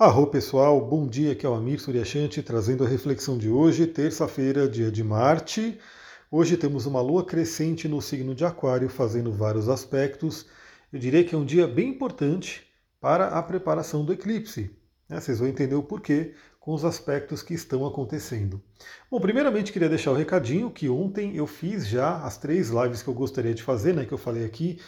Arro pessoal, bom dia, aqui é o Amir Suryashanti trazendo a reflexão de hoje, terça-feira, dia de Marte. Hoje temos uma lua crescente no signo de Aquário, fazendo vários aspectos. Eu diria que é um dia bem importante para a preparação do eclipse. Né? Vocês vão entender o porquê com os aspectos que estão acontecendo. Bom, primeiramente queria deixar o recadinho que ontem eu fiz já as três lives que eu gostaria de fazer, né, que eu falei aqui,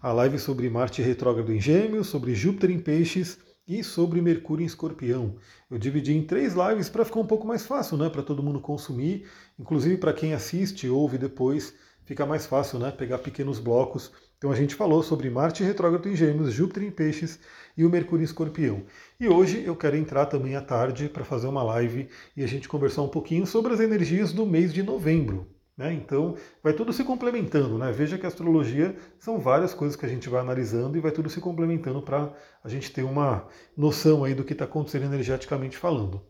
a live sobre Marte retrógrado em Gêmeos, sobre Júpiter em Peixes e sobre Mercúrio em Escorpião. Eu dividi em três lives para ficar um pouco mais fácil, né, para todo mundo consumir, inclusive para quem assiste, ouve depois, fica mais fácil, né, pegar pequenos blocos. Então a gente falou sobre Marte retrógrado em Gêmeos, Júpiter em Peixes e o Mercúrio em Escorpião. E hoje eu quero entrar também à tarde para fazer uma live e a gente conversar um pouquinho sobre as energias do mês de novembro. Né? Então, vai tudo se complementando. Né? Veja que a astrologia são várias coisas que a gente vai analisando e vai tudo se complementando para a gente ter uma noção aí do que está acontecendo energeticamente falando.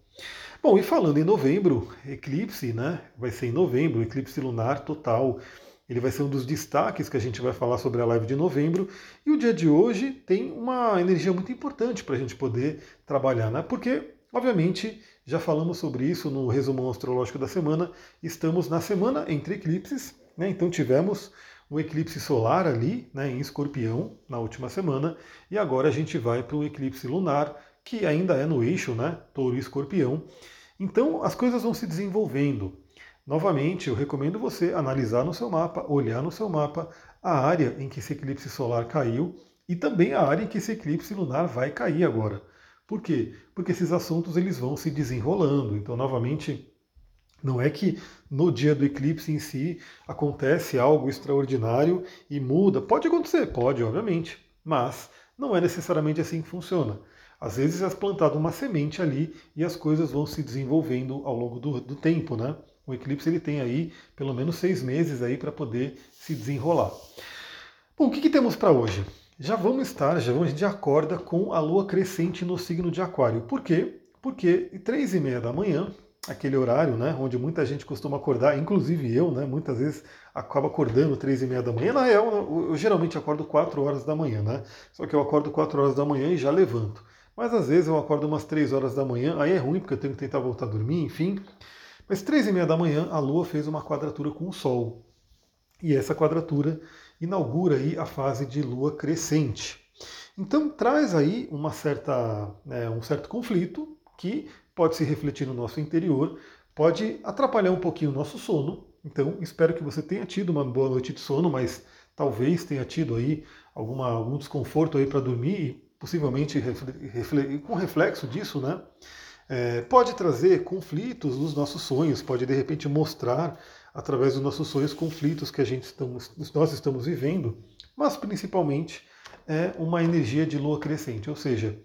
Bom, e falando em novembro, eclipse, né? Vai ser em novembro, eclipse lunar total. Ele vai ser um dos destaques que a gente vai falar sobre a live de novembro. E o dia de hoje tem uma energia muito importante para a gente poder trabalhar, né? Porque, obviamente, já falamos sobre isso no resumão astrológico da semana. Estamos na semana entre eclipses, né? então tivemos o eclipse solar ali, né, em escorpião, na última semana, e agora a gente vai para o eclipse lunar, que ainda é no eixo, né, touro e escorpião. Então as coisas vão se desenvolvendo. Novamente, eu recomendo você analisar no seu mapa, olhar no seu mapa a área em que esse eclipse solar caiu e também a área em que esse eclipse lunar vai cair agora. Por quê? Porque esses assuntos eles vão se desenrolando. Então, novamente, não é que no dia do eclipse em si acontece algo extraordinário e muda. Pode acontecer, pode, obviamente, mas não é necessariamente assim que funciona. Às vezes é plantado uma semente ali e as coisas vão se desenvolvendo ao longo do, do tempo, né? O eclipse ele tem aí pelo menos seis meses aí para poder se desenrolar. Bom, o que, que temos para hoje? Já vamos estar, já vamos, gente acorda com a lua crescente no signo de Aquário. Por quê? Porque três e meia da manhã, aquele horário, né, onde muita gente costuma acordar, inclusive eu, né, muitas vezes acabo acordando três e meia da manhã. Na real, eu, eu geralmente acordo quatro horas da manhã, né? Só que eu acordo quatro horas da manhã e já levanto. Mas às vezes eu acordo umas três horas da manhã, aí é ruim porque eu tenho que tentar voltar a dormir, enfim. Mas três e meia da manhã a Lua fez uma quadratura com o Sol. E essa quadratura inaugura aí a fase de lua crescente. Então traz aí uma certa, né, um certo conflito que pode se refletir no nosso interior, pode atrapalhar um pouquinho o nosso sono. Então espero que você tenha tido uma boa noite de sono, mas talvez tenha tido aí alguma, algum desconforto aí para dormir e possivelmente refle com reflexo disso, né? É, pode trazer conflitos nos nossos sonhos, pode de repente mostrar através dos nossos sonhos, conflitos que a gente estamos, nós estamos vivendo, mas principalmente é uma energia de lua crescente. Ou seja,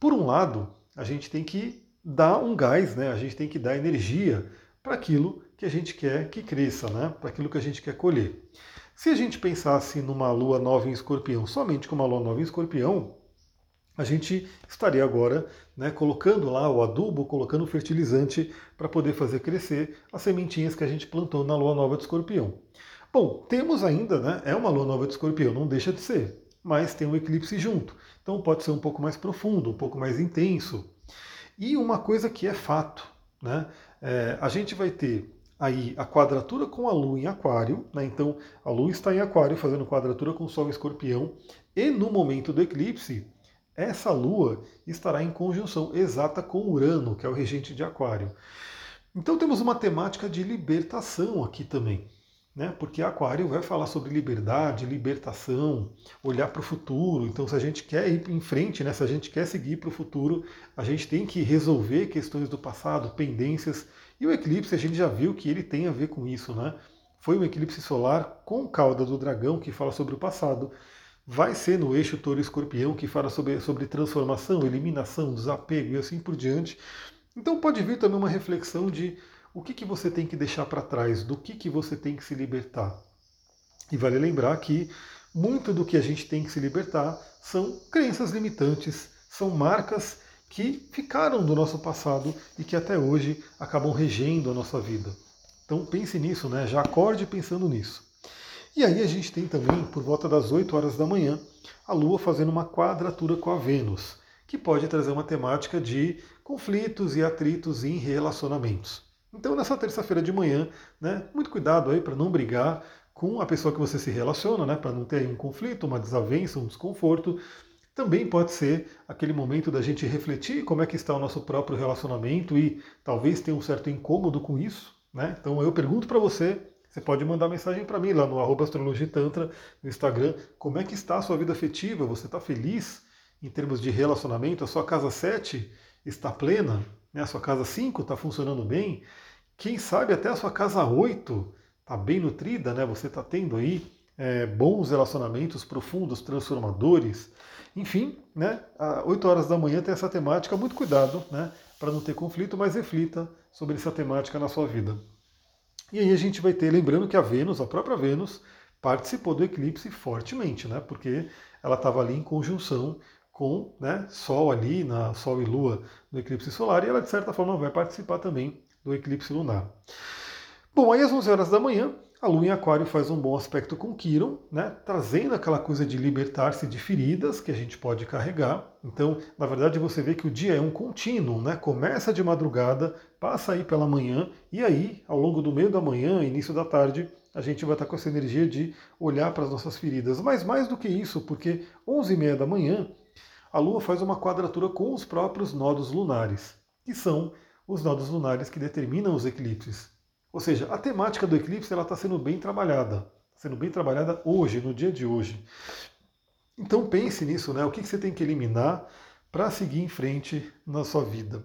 por um lado, a gente tem que dar um gás, né? a gente tem que dar energia para aquilo que a gente quer que cresça, né? para aquilo que a gente quer colher. Se a gente pensasse numa lua nova em escorpião, somente com uma lua nova em escorpião, a gente estaria agora né, colocando lá o adubo, colocando o fertilizante para poder fazer crescer as sementinhas que a gente plantou na lua nova de escorpião. Bom, temos ainda, né, é uma lua nova de escorpião, não deixa de ser, mas tem um eclipse junto. Então pode ser um pouco mais profundo, um pouco mais intenso. E uma coisa que é fato, né, é, a gente vai ter aí a quadratura com a Lua em Aquário, né, então a Lua está em Aquário fazendo quadratura com o Sol em Escorpião, e no momento do eclipse essa Lua estará em conjunção exata com Urano, que é o regente de Aquário. Então temos uma temática de libertação aqui também. Né? Porque Aquário vai falar sobre liberdade, libertação, olhar para o futuro. Então, se a gente quer ir em frente, né? se a gente quer seguir para o futuro, a gente tem que resolver questões do passado, pendências. E o eclipse, a gente já viu que ele tem a ver com isso. Né? Foi um eclipse solar com cauda do dragão, que fala sobre o passado vai ser no eixo touro-escorpião, que fala sobre, sobre transformação, eliminação, desapego e assim por diante. Então pode vir também uma reflexão de o que, que você tem que deixar para trás, do que, que você tem que se libertar. E vale lembrar que muito do que a gente tem que se libertar são crenças limitantes, são marcas que ficaram do nosso passado e que até hoje acabam regendo a nossa vida. Então pense nisso, né? Já acorde pensando nisso. E aí a gente tem também, por volta das 8 horas da manhã, a Lua fazendo uma quadratura com a Vênus, que pode trazer uma temática de conflitos e atritos em relacionamentos. Então, nessa terça-feira de manhã, né, muito cuidado aí para não brigar com a pessoa que você se relaciona, né, para não ter um conflito, uma desavença, um desconforto. Também pode ser aquele momento da gente refletir como é que está o nosso próprio relacionamento e talvez tenha um certo incômodo com isso. Né? Então eu pergunto para você, você pode mandar mensagem para mim lá no arroba astrologitantra, no Instagram, como é que está a sua vida afetiva? Você está feliz em termos de relacionamento? A sua casa 7 está plena? Né? A sua casa 5 está funcionando bem? Quem sabe até a sua casa 8 está bem nutrida, né? Você está tendo aí é, bons relacionamentos profundos, transformadores. Enfim, né, às 8 horas da manhã tem essa temática, muito cuidado, né, para não ter conflito, mas reflita sobre essa temática na sua vida. E aí a gente vai ter, lembrando que a Vênus, a própria Vênus, participou do eclipse fortemente, né, porque ela estava ali em conjunção com né, Sol ali, na Sol e Lua no eclipse solar, e ela de certa forma vai participar também do eclipse lunar. Bom, aí às 11 horas da manhã, a Lua em Aquário faz um bom aspecto com Quiron, né, trazendo aquela coisa de libertar-se de feridas que a gente pode carregar. Então, na verdade, você vê que o dia é um contínuo, né? Começa de madrugada, passa aí pela manhã, e aí, ao longo do meio da manhã, início da tarde, a gente vai estar com essa energia de olhar para as nossas feridas. Mas mais do que isso, porque 11h30 da manhã, a Lua faz uma quadratura com os próprios nodos lunares, que são os nodos lunares que determinam os eclipses. Ou seja, a temática do eclipse está sendo bem trabalhada, sendo bem trabalhada hoje, no dia de hoje. Então pense nisso, né? O que você tem que eliminar para seguir em frente na sua vida.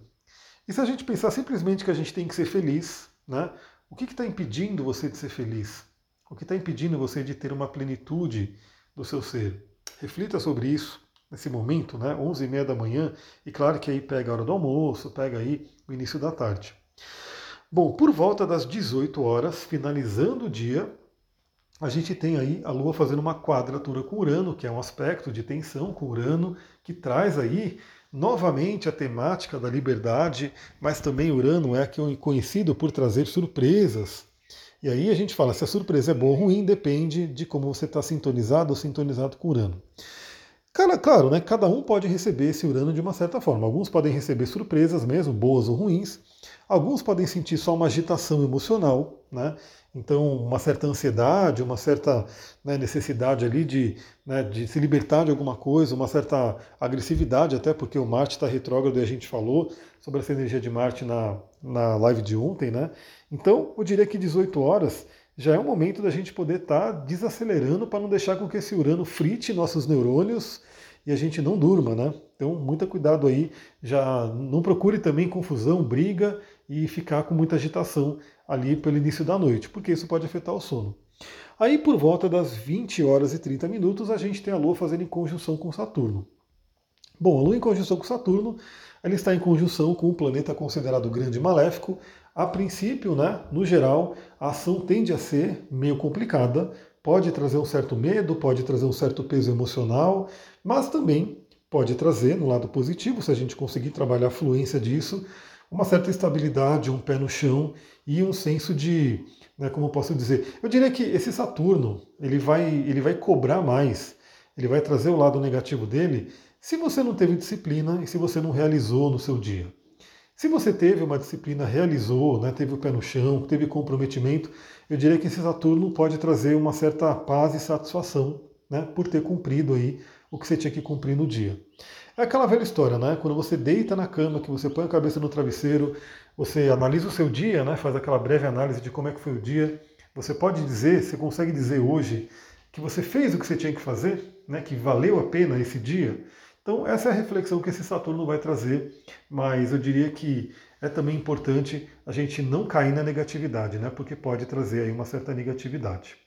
E se a gente pensar simplesmente que a gente tem que ser feliz, né? O que está impedindo você de ser feliz? O que está impedindo você de ter uma plenitude do seu ser? Reflita sobre isso nesse momento, né? 11 e meia da manhã, e claro que aí pega a hora do almoço, pega aí o início da tarde. Bom, por volta das 18 horas, finalizando o dia, a gente tem aí a Lua fazendo uma quadratura com Urano, que é um aspecto de tensão com Urano, que traz aí novamente a temática da liberdade, mas também Urano é conhecido por trazer surpresas. E aí a gente fala se a surpresa é boa ou ruim, depende de como você está sintonizado ou sintonizado com Urano. Claro, né, cada um pode receber esse Urano de uma certa forma. Alguns podem receber surpresas mesmo, boas ou ruins. Alguns podem sentir só uma agitação emocional, né? Então, uma certa ansiedade, uma certa né, necessidade ali de, né, de se libertar de alguma coisa, uma certa agressividade, até porque o Marte está retrógrado e a gente falou sobre essa energia de Marte na, na live de ontem, né? Então, eu diria que 18 horas já é o momento da gente poder estar tá desacelerando para não deixar com que esse Urano frite nossos neurônios e a gente não durma, né? Então, muito cuidado aí, já não procure também confusão, briga e ficar com muita agitação ali pelo início da noite, porque isso pode afetar o sono. Aí por volta das 20 horas e 30 minutos a gente tem a Lua fazendo em conjunção com Saturno. Bom, a Lua em conjunção com Saturno, ela está em conjunção com o planeta considerado grande e maléfico. A princípio, né, no geral, a ação tende a ser meio complicada, pode trazer um certo medo, pode trazer um certo peso emocional, mas também pode trazer, no lado positivo, se a gente conseguir trabalhar a fluência disso, uma certa estabilidade, um pé no chão e um senso de, né, como eu posso dizer, eu diria que esse Saturno ele vai, ele vai cobrar mais, ele vai trazer o lado negativo dele se você não teve disciplina e se você não realizou no seu dia. Se você teve uma disciplina, realizou, né, teve o pé no chão, teve comprometimento, eu diria que esse Saturno pode trazer uma certa paz e satisfação né, por ter cumprido aí o que você tinha que cumprir no dia. É aquela velha história, né? Quando você deita na cama, que você põe a cabeça no travesseiro, você analisa o seu dia, né? Faz aquela breve análise de como é que foi o dia. Você pode dizer, você consegue dizer hoje que você fez o que você tinha que fazer, né? Que valeu a pena esse dia. Então essa é a reflexão que esse Saturno vai trazer, mas eu diria que é também importante a gente não cair na negatividade, né? Porque pode trazer aí uma certa negatividade.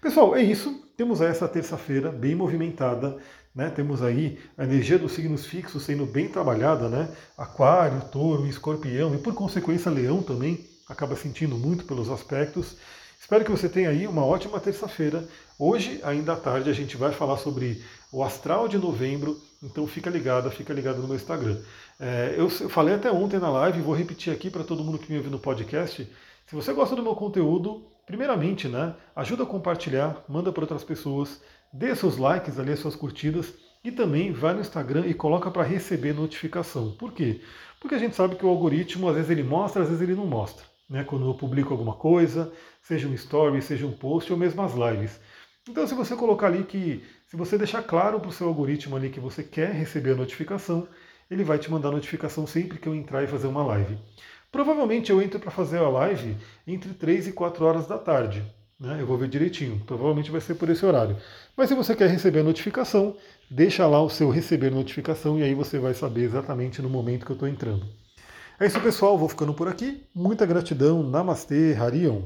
Pessoal, é isso. Temos essa terça-feira bem movimentada. Né? Temos aí a energia dos signos fixos sendo bem trabalhada, né? Aquário, touro, escorpião e por consequência leão também acaba sentindo muito pelos aspectos. Espero que você tenha aí uma ótima terça-feira. Hoje, ainda à tarde, a gente vai falar sobre o astral de novembro, então fica ligado, fica ligado no meu Instagram. É, eu falei até ontem na live, vou repetir aqui para todo mundo que me ouve no podcast. Se você gosta do meu conteúdo, primeiramente, né, ajuda a compartilhar, manda para outras pessoas, dê seus likes ali, suas curtidas E também vai no Instagram e coloca para receber notificação. Por quê? Porque a gente sabe que o algoritmo, às vezes ele mostra, às vezes ele não mostra. Né? Quando eu publico alguma coisa, seja um story, seja um post ou mesmo as lives. Então, se você colocar ali que, se você deixar claro para o seu algoritmo ali que você quer receber a notificação, ele vai te mandar notificação sempre que eu entrar e fazer uma live. Provavelmente eu entro para fazer a live entre 3 e 4 horas da tarde. Né? Eu vou ver direitinho. Provavelmente vai ser por esse horário. Mas se você quer receber a notificação, deixa lá o seu receber notificação e aí você vai saber exatamente no momento que eu estou entrando. É isso, pessoal. Vou ficando por aqui. Muita gratidão. Namastê, Harion.